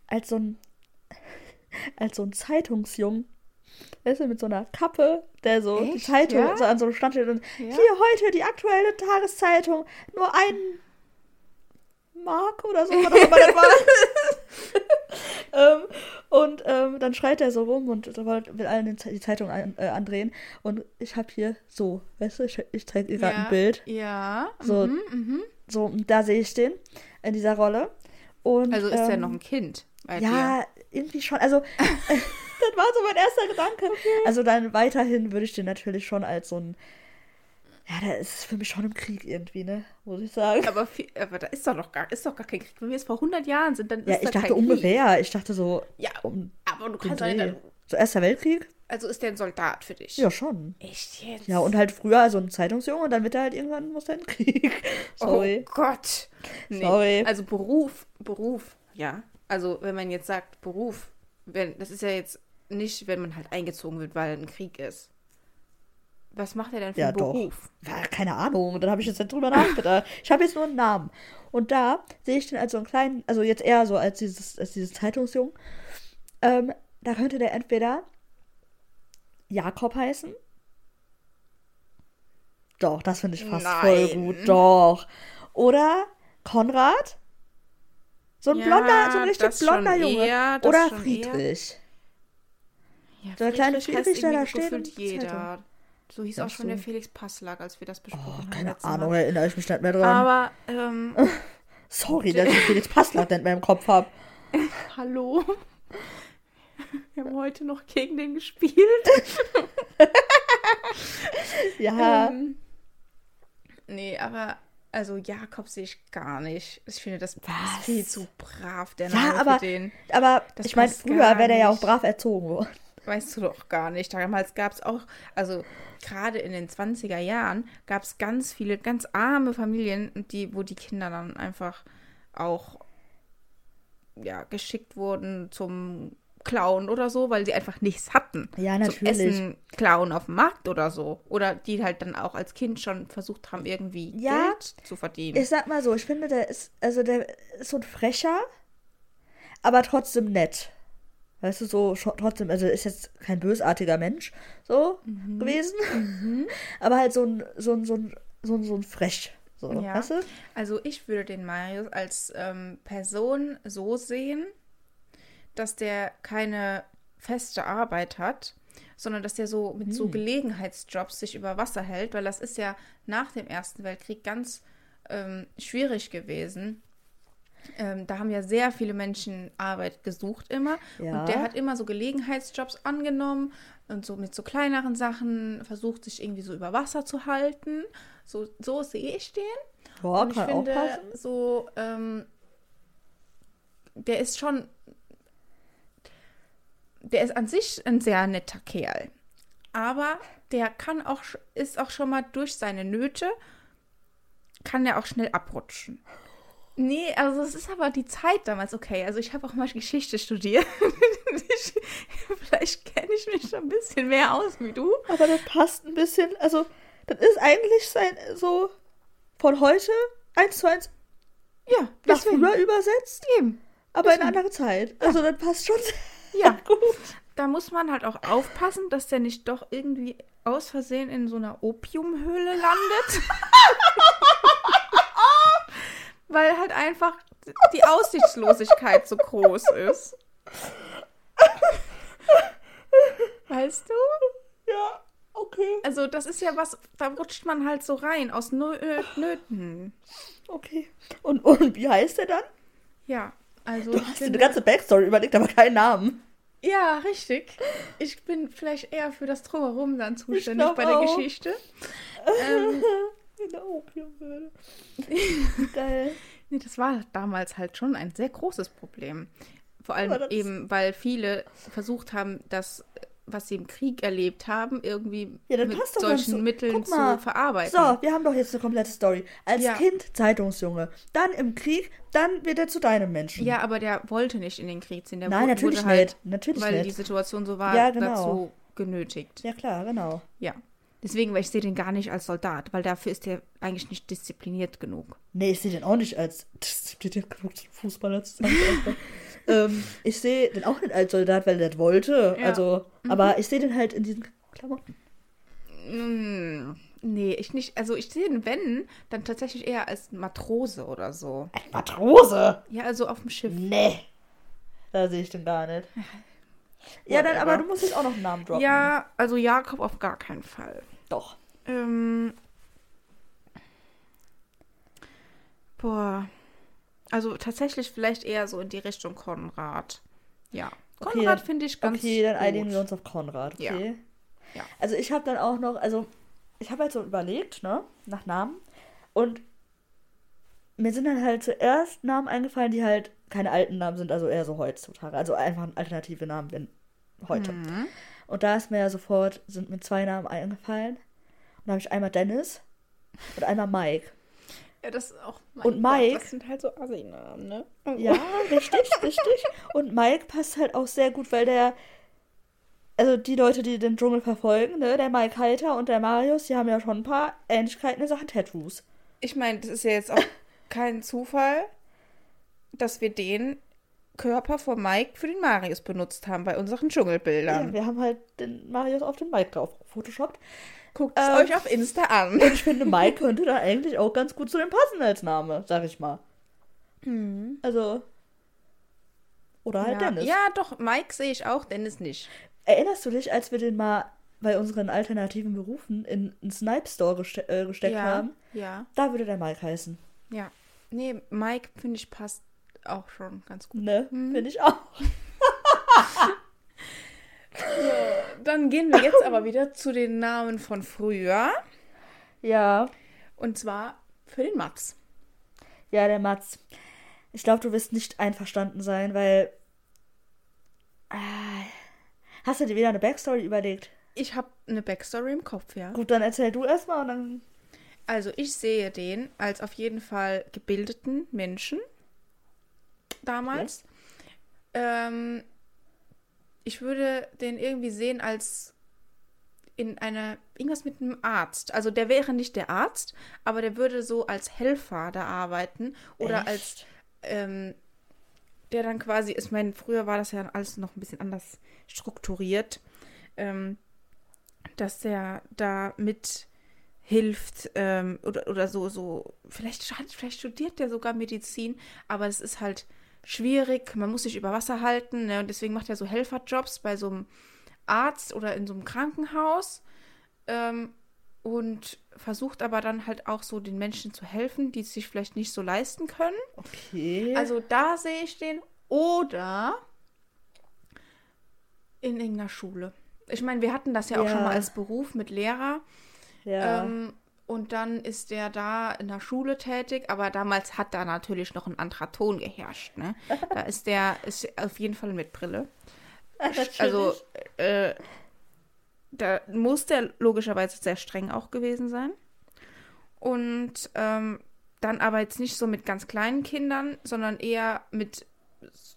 Speaker 1: als so ein, als so ein Zeitungsjung. Weißt du, mit so einer Kappe, der so Echt? die Zeitung ja? so an so einem Stand steht und ja? hier heute die aktuelle Tageszeitung, nur ein Mark oder so, was auch immer das war. ähm, und ähm, dann schreit er so rum und will allen die Zeitung an, äh, andrehen. Und ich habe hier so, weißt du, ich, ich zeige dir gerade ja, ein Bild.
Speaker 2: Ja.
Speaker 1: So, mhm, mhm. so, da sehe ich den in dieser Rolle. Und,
Speaker 2: also ist ähm, er noch ein Kind?
Speaker 1: Ja, dir. irgendwie schon. Also, das war so mein erster Gedanke. Okay. Also dann weiterhin würde ich den natürlich schon als so ein. Ja, der ist für mich schon im Krieg irgendwie, ne? Muss ich sagen.
Speaker 2: Aber, viel, aber da ist doch noch gar, ist doch gar kein Krieg. Wenn wir jetzt vor 100 Jahren sind, dann ist
Speaker 1: Ja, ich dachte ungefähr. Ich dachte so.
Speaker 2: Ja, um aber du kannst
Speaker 1: halt dann, So Erster Weltkrieg?
Speaker 2: Also ist der ein Soldat für dich?
Speaker 1: Ja, schon.
Speaker 2: Echt jetzt?
Speaker 1: Ja, und halt früher also ein Zeitungsjunge und dann wird er halt irgendwann muss er in den Krieg.
Speaker 2: Sorry. Oh Gott. Nee. Sorry. Also Beruf, Beruf, ja. Also, wenn man jetzt sagt, Beruf, wenn, das ist ja jetzt nicht, wenn man halt eingezogen wird, weil ein Krieg ist. Was macht er denn für ja, einen Beruf?
Speaker 1: Ja, keine Ahnung. Dann habe ich jetzt nicht drüber nachgedacht. ich habe jetzt nur einen Namen. Und da sehe ich den als so einen kleinen, also jetzt eher so als dieses, als dieses Zeitungsjung. Ähm, da könnte der entweder Jakob heißen. Doch, das finde ich fast Nein. voll gut. Doch. Oder Konrad. So ein ja, blonder, so ein richtig blonder Junge. Eher, Oder Friedrich.
Speaker 2: Ja, so der kleine Friedrich, der da steht. jeder. So hieß auch schon der Felix Passlag, als wir das besprochen oh,
Speaker 1: haben. Keine Ahnung, Mal. erinnere ich mich nicht mehr dran.
Speaker 2: Aber, ähm.
Speaker 1: Sorry, dass ich Felix Passlag nicht mehr im Kopf habe.
Speaker 2: Hallo? Wir haben heute noch gegen den gespielt.
Speaker 1: ja.
Speaker 2: Ähm, nee, aber Also Jakob sehe ich gar nicht. Ich finde das Was? viel zu brav, der
Speaker 1: Name ja, aber, für den. Aber das ich meine, früher wäre der ja auch brav erzogen worden.
Speaker 2: Weißt du doch gar nicht. Damals gab es auch, also gerade in den 20er Jahren gab es ganz viele ganz arme Familien, die, wo die Kinder dann einfach auch ja, geschickt wurden zum klauen oder so, weil sie einfach nichts hatten.
Speaker 1: Ja, natürlich. Zum
Speaker 2: Essen klauen auf dem Markt oder so. Oder die halt dann auch als Kind schon versucht haben, irgendwie ja, Geld zu verdienen.
Speaker 1: Ich sag mal so, ich finde, der ist, also der ist so ein frecher, aber trotzdem nett. Weißt du, so trotzdem, also ist jetzt kein bösartiger Mensch so mhm. gewesen. Mhm. aber halt so ein, so ein, so ein, so ein, so ein frech. So, ja. weißt du?
Speaker 2: Also ich würde den Marius als ähm, Person so sehen, dass der keine feste Arbeit hat, sondern dass der so mit hm. so Gelegenheitsjobs sich über Wasser hält, weil das ist ja nach dem Ersten Weltkrieg ganz ähm, schwierig gewesen. Ähm, da haben ja sehr viele Menschen Arbeit gesucht immer. Ja. Und der hat immer so Gelegenheitsjobs angenommen und so mit so kleineren Sachen versucht, sich irgendwie so über Wasser zu halten. So, so sehe ich den. Boah, und ich finde, so, ähm, der ist schon der ist an sich ein sehr netter Kerl. Aber der kann auch, ist auch schon mal durch seine Nöte, kann er auch schnell abrutschen. Nee, also es ist aber die Zeit damals okay. Also ich habe auch mal Geschichte studiert. ich, vielleicht kenne ich mich schon ein bisschen mehr aus wie du.
Speaker 1: Aber das passt ein bisschen, also das ist eigentlich sein, so von heute eins zu eins ja, nach früher übersetzt. Eben. Aber deswegen. in einer andere Zeit. Also das passt schon.
Speaker 2: Ja, gut. Da muss man halt auch aufpassen, dass der nicht doch irgendwie aus Versehen in so einer Opiumhöhle landet. Weil halt einfach die Aussichtslosigkeit so groß ist. Weißt du?
Speaker 1: Ja, okay.
Speaker 2: Also das ist ja was, da rutscht man halt so rein aus Nö Nöten.
Speaker 1: Okay. Und, und wie heißt der dann?
Speaker 2: Ja, also.
Speaker 1: Du hast dir eine ganze Backstory überlegt, aber keinen Namen.
Speaker 2: Ja, richtig. Ich bin vielleicht eher für das Drumherum dann zuständig bei der auch. Geschichte. ähm, In der Opiumhöhle. Geil. Nee, das war damals halt schon ein sehr großes Problem. Vor allem eben, weil viele versucht haben, das was sie im Krieg erlebt haben, irgendwie ja, mit solchen so. Mitteln zu verarbeiten.
Speaker 1: So, wir haben doch jetzt eine komplette Story. Als ja. Kind Zeitungsjunge, dann im Krieg, dann wird er zu deinem Menschen.
Speaker 2: Ja, aber der wollte nicht in den Krieg ziehen. Der
Speaker 1: Nein, natürlich halt, nicht. Natürlich
Speaker 2: weil
Speaker 1: nicht.
Speaker 2: die Situation so war, ja, genau. dazu genötigt.
Speaker 1: Ja, klar, genau.
Speaker 2: Ja. Deswegen, weil ich sehe den gar nicht als Soldat, weil dafür ist er eigentlich nicht diszipliniert genug.
Speaker 1: Nee, ich sehe den auch nicht als diszipliniert genug Fußballer. ähm, ich sehe den auch nicht als Soldat, weil er das wollte. Ja. Also, mhm. aber ich sehe den halt in diesen Klamotten.
Speaker 2: Mm, nee, ich nicht. Also ich sehe den, wenn, dann tatsächlich eher als Matrose oder so.
Speaker 1: Ein Matrose?
Speaker 2: Ja, also auf dem Schiff.
Speaker 1: Nee. Da sehe ich den gar nicht. Ja, dann, aber du musst jetzt auch noch einen Namen droppen.
Speaker 2: Ja, also Jakob auf gar keinen Fall.
Speaker 1: Doch.
Speaker 2: Ähm. Boah. Also tatsächlich vielleicht eher so in die Richtung Konrad. Ja. Konrad okay, finde ich ganz
Speaker 1: Okay, dann einigen wir uns auf Konrad. Okay. Ja. ja. Also ich habe dann auch noch, also ich habe halt so überlegt, ne, nach Namen. Und mir sind dann halt zuerst Namen eingefallen, die halt keine alten Namen sind, also eher so heutzutage. Also einfach alternative Namen wenn heute. Mhm. Und da ist mir ja sofort, sind mir zwei Namen eingefallen. Und da habe ich einmal Dennis und einmal Mike.
Speaker 2: Ja, das ist auch
Speaker 1: mein Und Mike.
Speaker 2: Gott, das sind halt so Assi-Namen, ne?
Speaker 1: Also. Ja, richtig, richtig. Und Mike passt halt auch sehr gut, weil der. Also die Leute, die den Dschungel verfolgen, ne, der Mike Halter und der Marius, die haben ja schon ein paar Ähnlichkeiten in Sachen Tattoos.
Speaker 2: Ich meine, das ist ja jetzt auch kein Zufall, dass wir den Körper von Mike für den Marius benutzt haben bei unseren Dschungelbildern.
Speaker 1: Ja, wir haben halt den Marius auf den Mike drauf gefotoshoppt.
Speaker 2: Guckt es ähm, euch auf Insta an.
Speaker 1: Und ich finde, Mike könnte da eigentlich auch ganz gut zu dem passen als Name, sag ich mal. Mhm. Also. Oder halt
Speaker 2: ja.
Speaker 1: Dennis.
Speaker 2: Ja, doch, Mike sehe ich auch, Dennis nicht.
Speaker 1: Erinnerst du dich, als wir den mal bei unseren alternativen Berufen in einen Snipe Store geste äh, gesteckt
Speaker 2: ja,
Speaker 1: haben?
Speaker 2: Ja.
Speaker 1: Da würde der Mike heißen.
Speaker 2: Ja. Nee, Mike, finde ich, passt auch schon ganz gut.
Speaker 1: Ne, mhm. finde ich auch.
Speaker 2: so, dann gehen wir jetzt aber wieder zu den Namen von früher.
Speaker 1: Ja.
Speaker 2: Und zwar für den Mats.
Speaker 1: Ja, der Mats. Ich glaube, du wirst nicht einverstanden sein, weil. Äh, hast du dir wieder eine Backstory überlegt?
Speaker 2: Ich habe eine Backstory im Kopf, ja.
Speaker 1: Gut, dann erzähl du erstmal und dann.
Speaker 2: Also, ich sehe den als auf jeden Fall gebildeten Menschen damals. Okay. Ähm, ich würde den irgendwie sehen als in einer, irgendwas mit einem Arzt. Also der wäre nicht der Arzt, aber der würde so als Helfer da arbeiten oder Echt? als, ähm, der dann quasi, ich meine, früher war das ja alles noch ein bisschen anders strukturiert, ähm, dass der da mit hilft ähm, oder, oder so, so, vielleicht, vielleicht studiert der sogar Medizin, aber es ist halt schwierig, man muss sich über Wasser halten ne, und deswegen macht er so Helferjobs bei so einem Arzt oder in so einem Krankenhaus ähm, und versucht aber dann halt auch so den Menschen zu helfen, die es sich vielleicht nicht so leisten können. Okay. Also da sehe ich den. Oder in irgendeiner Schule. Ich meine, wir hatten das ja, ja, auch schon mal als Beruf mit Lehrer. Ja. Ähm, und dann ist der da in der Schule tätig, aber damals hat da natürlich noch ein anderer Ton geherrscht. Ne? Da ist der ist auf jeden Fall mit Brille. also, äh, da muss der logischerweise sehr streng auch gewesen sein. Und ähm, dann aber jetzt nicht so mit ganz kleinen Kindern, sondern eher mit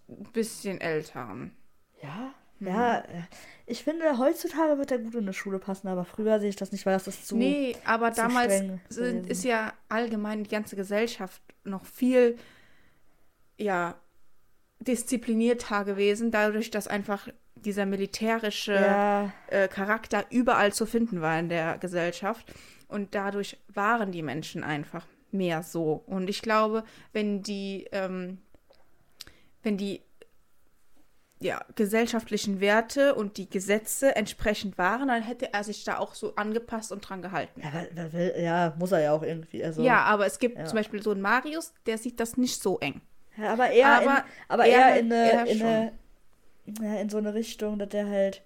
Speaker 2: ein bisschen älteren.
Speaker 1: Ja, mhm. ja. Äh, ich finde, heutzutage wird er gut in eine Schule passen, aber früher sehe ich das nicht, weil das ist zu. Nee,
Speaker 2: aber damals sind, ist ja allgemein die ganze Gesellschaft noch viel, ja, disziplinierter gewesen, dadurch, dass einfach dieser militärische ja. äh, Charakter überall zu finden war in der Gesellschaft. Und dadurch waren die Menschen einfach mehr so. Und ich glaube, wenn die, ähm, wenn die ja, gesellschaftlichen Werte und die Gesetze entsprechend waren, dann hätte er sich da auch so angepasst und dran gehalten.
Speaker 1: Ja, ja muss er ja auch irgendwie. Also,
Speaker 2: ja, aber es gibt ja. zum Beispiel so einen Marius, der sieht das nicht so eng.
Speaker 1: Ja, aber eher, aber in, aber eher, eher in, eine, in, eine, in so eine Richtung, dass der halt.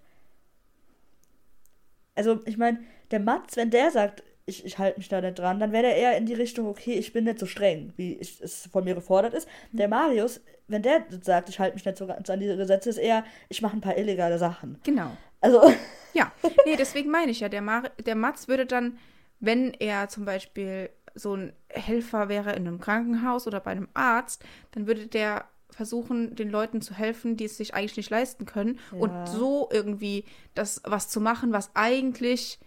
Speaker 1: Also, ich meine, der Mats, wenn der sagt, ich, ich halte mich da nicht dran, dann wäre der eher in die Richtung, okay, ich bin nicht so streng, wie ich, es von mir gefordert ist. Mhm. Der Marius, wenn der sagt, ich halte mich nicht so ganz an diese Gesetze, ist eher, ich mache ein paar illegale Sachen.
Speaker 2: Genau.
Speaker 1: Also.
Speaker 2: Ja, nee, deswegen meine ich ja, der, Mar der Mats würde dann, wenn er zum Beispiel so ein Helfer wäre in einem Krankenhaus oder bei einem Arzt, dann würde der versuchen, den Leuten zu helfen, die es sich eigentlich nicht leisten können ja. und so irgendwie das was zu machen, was eigentlich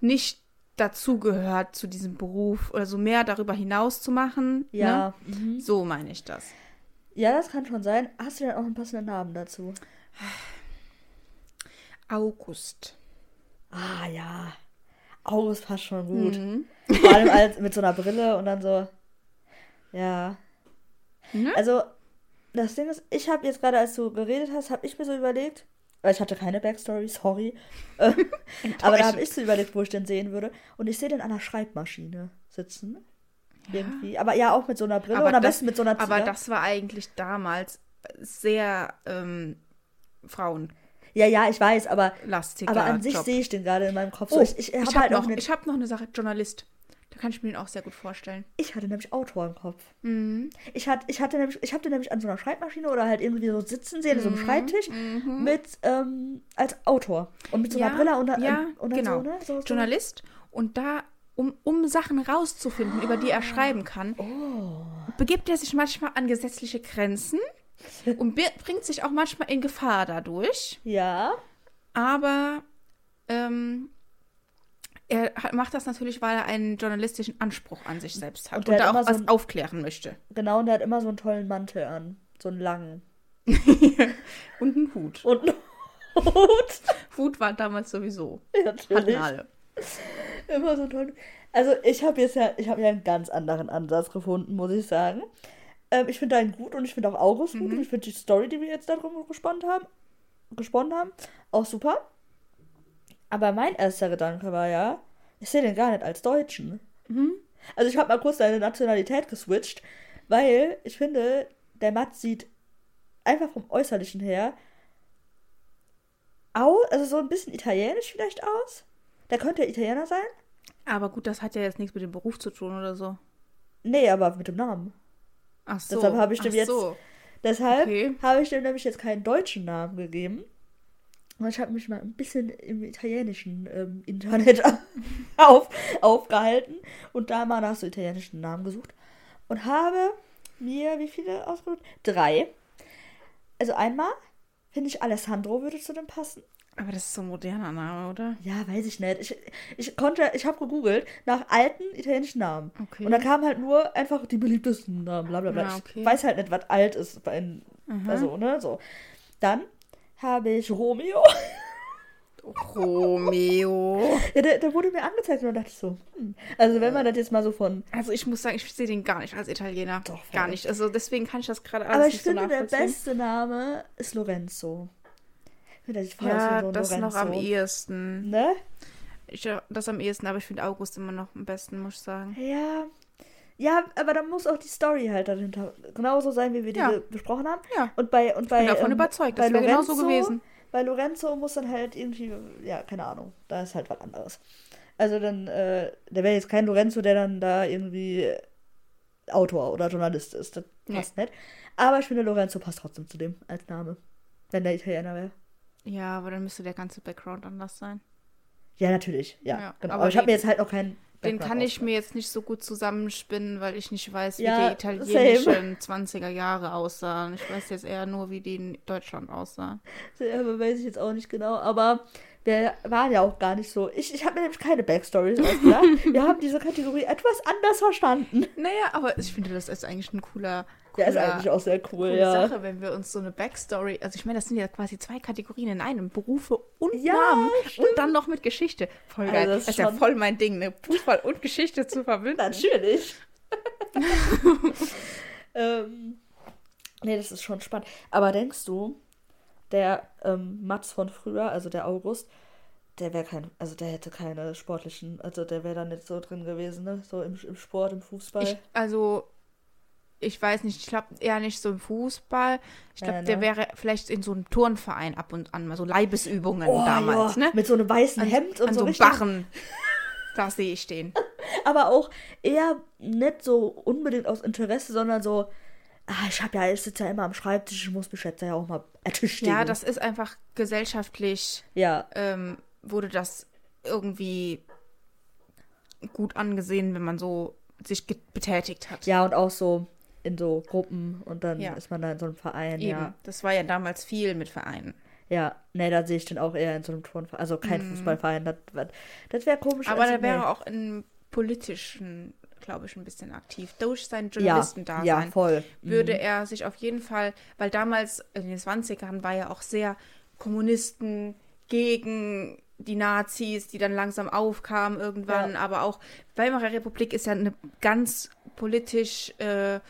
Speaker 2: nicht dazugehört zu diesem Beruf oder so mehr darüber hinaus zu machen. Ja. Ne? Mhm. So meine ich das.
Speaker 1: Ja, das kann schon sein. Hast du denn auch einen passenden Namen dazu?
Speaker 2: August.
Speaker 1: Ah ja. August passt schon gut. Mhm. Vor allem als, mit so einer Brille und dann so. Ja. Mhm. Also, das Ding ist, ich habe jetzt gerade, als du geredet hast, habe ich mir so überlegt, weil ich hatte keine Backstory, sorry. Ähm, aber da habe ich so überlegt, wo ich den sehen würde. Und ich sehe den an der Schreibmaschine sitzen. Ja. Irgendwie. Aber ja, auch mit so einer Brille aber und am das, besten mit so einer
Speaker 2: Aber das war eigentlich damals sehr ähm, Frauen.
Speaker 1: Ja, ja, ich weiß, aber, aber an sich sehe ich den gerade in meinem Kopf.
Speaker 2: Oh, so, ich, ich, habe halt noch, hab noch eine Sache, Journalist. Da kann ich mir den auch sehr gut vorstellen.
Speaker 1: Ich hatte nämlich Autor im Kopf. Mhm. Ich, hatte, ich hatte nämlich, ich habe den nämlich an so einer Schreibmaschine oder halt irgendwie so sitzen sehen, mhm. so einem Schreibtisch mhm. mit ähm, als Autor und mit so einer ja, Brille und,
Speaker 2: ja,
Speaker 1: und
Speaker 2: genau. so, ne? so, so. Journalist und da um, um Sachen rauszufinden, oh. über die er schreiben kann, oh. begibt er sich manchmal an gesetzliche Grenzen und bringt sich auch manchmal in Gefahr dadurch. Ja. Aber ähm, er macht das natürlich, weil er einen journalistischen Anspruch an sich selbst hat und, und da auch was so ein, aufklären möchte.
Speaker 1: Genau, und er hat immer so einen tollen Mantel an. So einen langen.
Speaker 2: und einen Hut. Und einen Hut. Hut war damals sowieso. Ja, natürlich. Hatten alle.
Speaker 1: Immer so toll. Also ich habe jetzt ja, ich habe ja einen ganz anderen Ansatz gefunden, muss ich sagen. Ähm, ich finde deinen gut und ich finde auch August mhm. gut und ich finde die Story, die wir jetzt darum gespannt haben, gesponnen haben, auch super. Aber mein erster Gedanke war ja, ich sehe den gar nicht als Deutschen. Mhm. Also ich habe mal kurz deine Nationalität geswitcht, weil ich finde, der Matt sieht einfach vom Äußerlichen her aus, also so ein bisschen italienisch vielleicht aus. Der könnte Italiener sein.
Speaker 2: Aber gut, das hat ja jetzt nichts mit dem Beruf zu tun oder so.
Speaker 1: Nee, aber mit dem Namen. Ach so. Deshalb habe ich dem jetzt. So. Deshalb okay. habe ich dem nämlich jetzt keinen deutschen Namen gegeben. Und ich habe mich mal ein bisschen im italienischen ähm, Internet auf, aufgehalten und da mal nach so italienischen Namen gesucht. Und habe mir wie viele ausgesucht? Drei. Also einmal finde ich Alessandro würde zu dem passen.
Speaker 2: Aber das ist so ein moderner Name, oder?
Speaker 1: Ja, weiß ich nicht. Ich, ich konnte, ich habe gegoogelt nach alten italienischen Namen. Okay. Und da kamen halt nur einfach die beliebtesten Namen, bla bla bla. Ja, okay. Ich weiß halt nicht, was alt ist bei einem, also, ne, so. Dann habe ich Romeo.
Speaker 2: Romeo.
Speaker 1: ja, der, der, wurde mir angezeigt und da dachte ich so, hm. Also wenn man das jetzt mal so von.
Speaker 2: Also ich muss sagen, ich sehe den gar nicht als Italiener. Doch, gar nicht. Also deswegen kann ich das gerade alles
Speaker 1: Aber ich finde, so der beste Name ist Lorenzo.
Speaker 2: Das ja, so das Lorenzo. noch am ehesten. Ne? Ich, das am ehesten, aber ich finde August immer noch am besten, muss ich sagen.
Speaker 1: Ja. Ja, aber da muss auch die Story halt dahinter genauso sein, wie wir ja. die besprochen haben. Ja. Und bei, und bei, ich bin davon ähm, überzeugt, das wäre genauso gewesen. Bei Lorenzo muss dann halt irgendwie, ja, keine Ahnung, da ist halt was anderes. Also dann, äh, der wäre jetzt kein Lorenzo, der dann da irgendwie Autor oder Journalist ist. Das passt nee. nicht. Aber ich finde, Lorenzo passt trotzdem zu dem als Name. Wenn der Italiener wäre.
Speaker 2: Ja, aber dann müsste der ganze Background anders sein.
Speaker 1: Ja, natürlich. Ja, ja genau. Aber, aber ich habe mir jetzt halt noch keinen.
Speaker 2: Den kann ich mir jetzt nicht so gut zusammenspinnen, weil ich nicht weiß, wie ja, die italienischen same. 20er Jahre aussahen. Ich weiß jetzt eher nur, wie die in Deutschland aussahen.
Speaker 1: Ja, weiß ich jetzt auch nicht genau. Aber wir waren ja auch gar nicht so. Ich, ich habe mir nämlich keine Backstories ausgedacht. wir haben diese Kategorie etwas anders verstanden.
Speaker 2: Naja, aber ich finde, das ist eigentlich ein cooler.
Speaker 1: Ja, ist eigentlich auch sehr cool, ja.
Speaker 2: Sache, wenn wir uns so eine Backstory. Also, ich meine, das sind ja quasi zwei Kategorien in einem: Berufe und ja, Namen. Stimmt. Und dann noch mit Geschichte. Voll geil. Also das, das ist ja voll mein Ding, ne? Fußball und Geschichte zu verbinden.
Speaker 1: Natürlich. ähm, nee, das ist schon spannend. Aber denkst du, der ähm, Mats von früher, also der August, der wäre kein, also der hätte keine sportlichen, also der wäre da nicht so drin gewesen, ne? So im, im Sport, im Fußball.
Speaker 2: Ich, also, ich weiß nicht, ich glaube eher nicht so im Fußball. Ich glaube, ja, ne? der wäre vielleicht in so einem Turnverein ab und an mal so Leibesübungen oh, damals, ja. ne?
Speaker 1: Mit so einem weißen an, Hemd und
Speaker 2: an so, so Barren. da sehe ich den.
Speaker 1: Aber auch eher nicht so unbedingt aus Interesse, sondern so, ah, ich habe ja, ich sitze ja immer am Schreibtisch, ich muss mich jetzt ja auch mal ertüchtigen.
Speaker 2: Ja, das ist einfach gesellschaftlich, ja. Ähm, wurde das irgendwie gut angesehen, wenn man so sich betätigt hat.
Speaker 1: Ja, und auch so in so Gruppen und dann ja. ist man da in so einem Verein, Eben. ja.
Speaker 2: Das war ja damals viel mit Vereinen.
Speaker 1: Ja, ne, da sehe ich den auch eher in so einem Turnverein, also kein mm. Fußballverein, das, das wäre komisch.
Speaker 2: Aber also, da wäre auch in politischen glaube ich, ein bisschen aktiv. Durch sein Journalistendasein ja, ja, voll. würde mhm. er sich auf jeden Fall, weil damals in den 20ern war ja auch sehr Kommunisten gegen die Nazis, die dann langsam aufkamen irgendwann, ja. aber auch Weimarer Republik ist ja eine ganz politisch äh,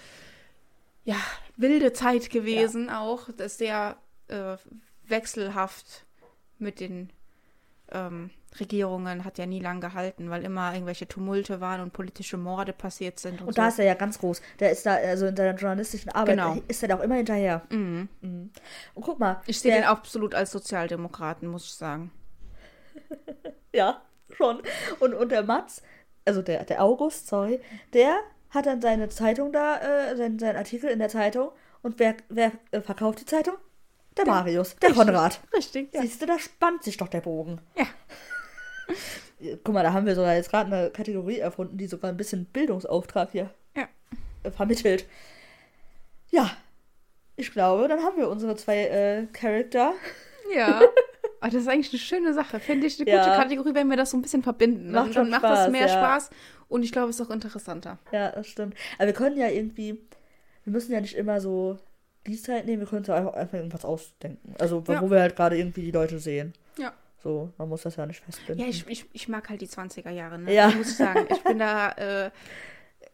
Speaker 2: ja, wilde Zeit gewesen ja. auch, das ist sehr äh, wechselhaft mit den ähm, Regierungen hat ja nie lang gehalten, weil immer irgendwelche Tumulte waren und politische Morde passiert sind.
Speaker 1: Und, und so. da ist er ja ganz groß. Der ist da, also in seiner journalistischen Arbeit, genau. ist er da auch immer hinterher. Mhm. Mhm. Und guck mal.
Speaker 2: Ich sehe den absolut als Sozialdemokraten, muss ich sagen.
Speaker 1: ja, schon. Und, und der Mats, also der, der August, sorry, der hat dann seine Zeitung da, äh, seinen, seinen Artikel in der Zeitung. Und wer, wer äh, verkauft die Zeitung? Der, der Marius, der richtig, Konrad.
Speaker 2: Richtig.
Speaker 1: Ja. Siehst du, da spannt sich doch der Bogen. Ja. Guck mal, da haben wir sogar jetzt gerade eine Kategorie erfunden, die sogar ein bisschen Bildungsauftrag hier ja. vermittelt. Ja, ich glaube, dann haben wir unsere zwei äh, Charakter.
Speaker 2: Ja. Aber das ist eigentlich eine schöne Sache. Finde ich eine ja. gute Kategorie, wenn wir das so ein bisschen verbinden. Macht dann macht Spaß, das mehr ja. Spaß und ich glaube, es ist auch interessanter.
Speaker 1: Ja, das stimmt. Aber wir können ja irgendwie, wir müssen ja nicht immer so die Zeit nehmen, wir können uns ja einfach, einfach irgendwas ausdenken. Also, ja. wo wir halt gerade irgendwie die Leute sehen. Ja. So, man muss das ja nicht festbinden.
Speaker 2: Ja, ich, ich, ich mag halt die 20er Jahre, ne? Ja. Muss ich sagen. Ich bin da, äh,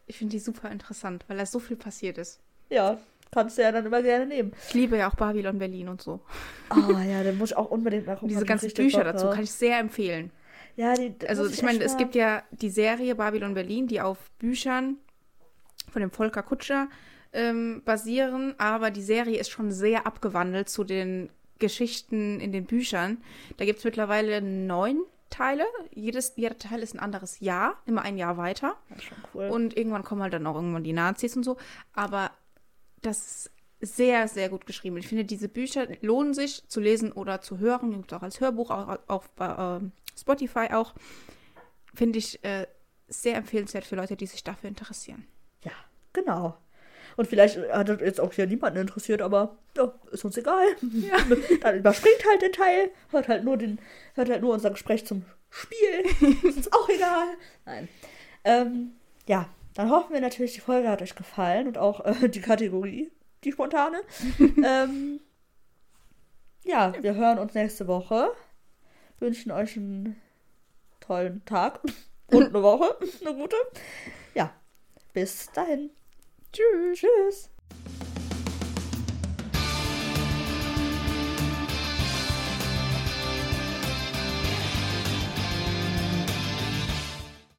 Speaker 2: ich finde die super interessant, weil da so viel passiert ist.
Speaker 1: Ja, kannst du ja dann immer gerne nehmen.
Speaker 2: Ich liebe ja auch Babylon Berlin und so.
Speaker 1: Ah, oh, ja, den muss ich auch unbedingt
Speaker 2: mal gucken. Diese ganzen Bücher dazu kann ich sehr empfehlen. Ja, die. Also, ich, ich meine, es gibt ja die Serie Babylon Berlin, die auf Büchern von dem Volker Kutscher ähm, basieren, aber die Serie ist schon sehr abgewandelt zu den Geschichten in den Büchern. Da gibt es mittlerweile neun Teile. Jedes, jeder Teil ist ein anderes Jahr, immer ein Jahr weiter. Cool. Und irgendwann kommen halt dann auch irgendwann die Nazis und so. Aber das ist sehr, sehr gut geschrieben. Ich finde, diese Bücher lohnen sich zu lesen oder zu hören. Gibt auch als Hörbuch, auch, auch bei äh, Spotify auch. Finde ich äh, sehr empfehlenswert für Leute, die sich dafür interessieren.
Speaker 1: Ja, genau. Und vielleicht hat das jetzt auch hier niemanden interessiert, aber ja, ist uns egal. Ja. Dann überspringt halt den Teil, hört halt nur den, hört halt nur unser Gespräch zum Spiel. ist uns auch egal. Nein. Ähm, ja, dann hoffen wir natürlich, die Folge hat euch gefallen und auch äh, die Kategorie, die spontane. ähm, ja, wir hören uns nächste Woche. Wünschen euch einen tollen Tag und eine Woche, eine gute. Ja, bis dahin. Tschüss. Tschüss.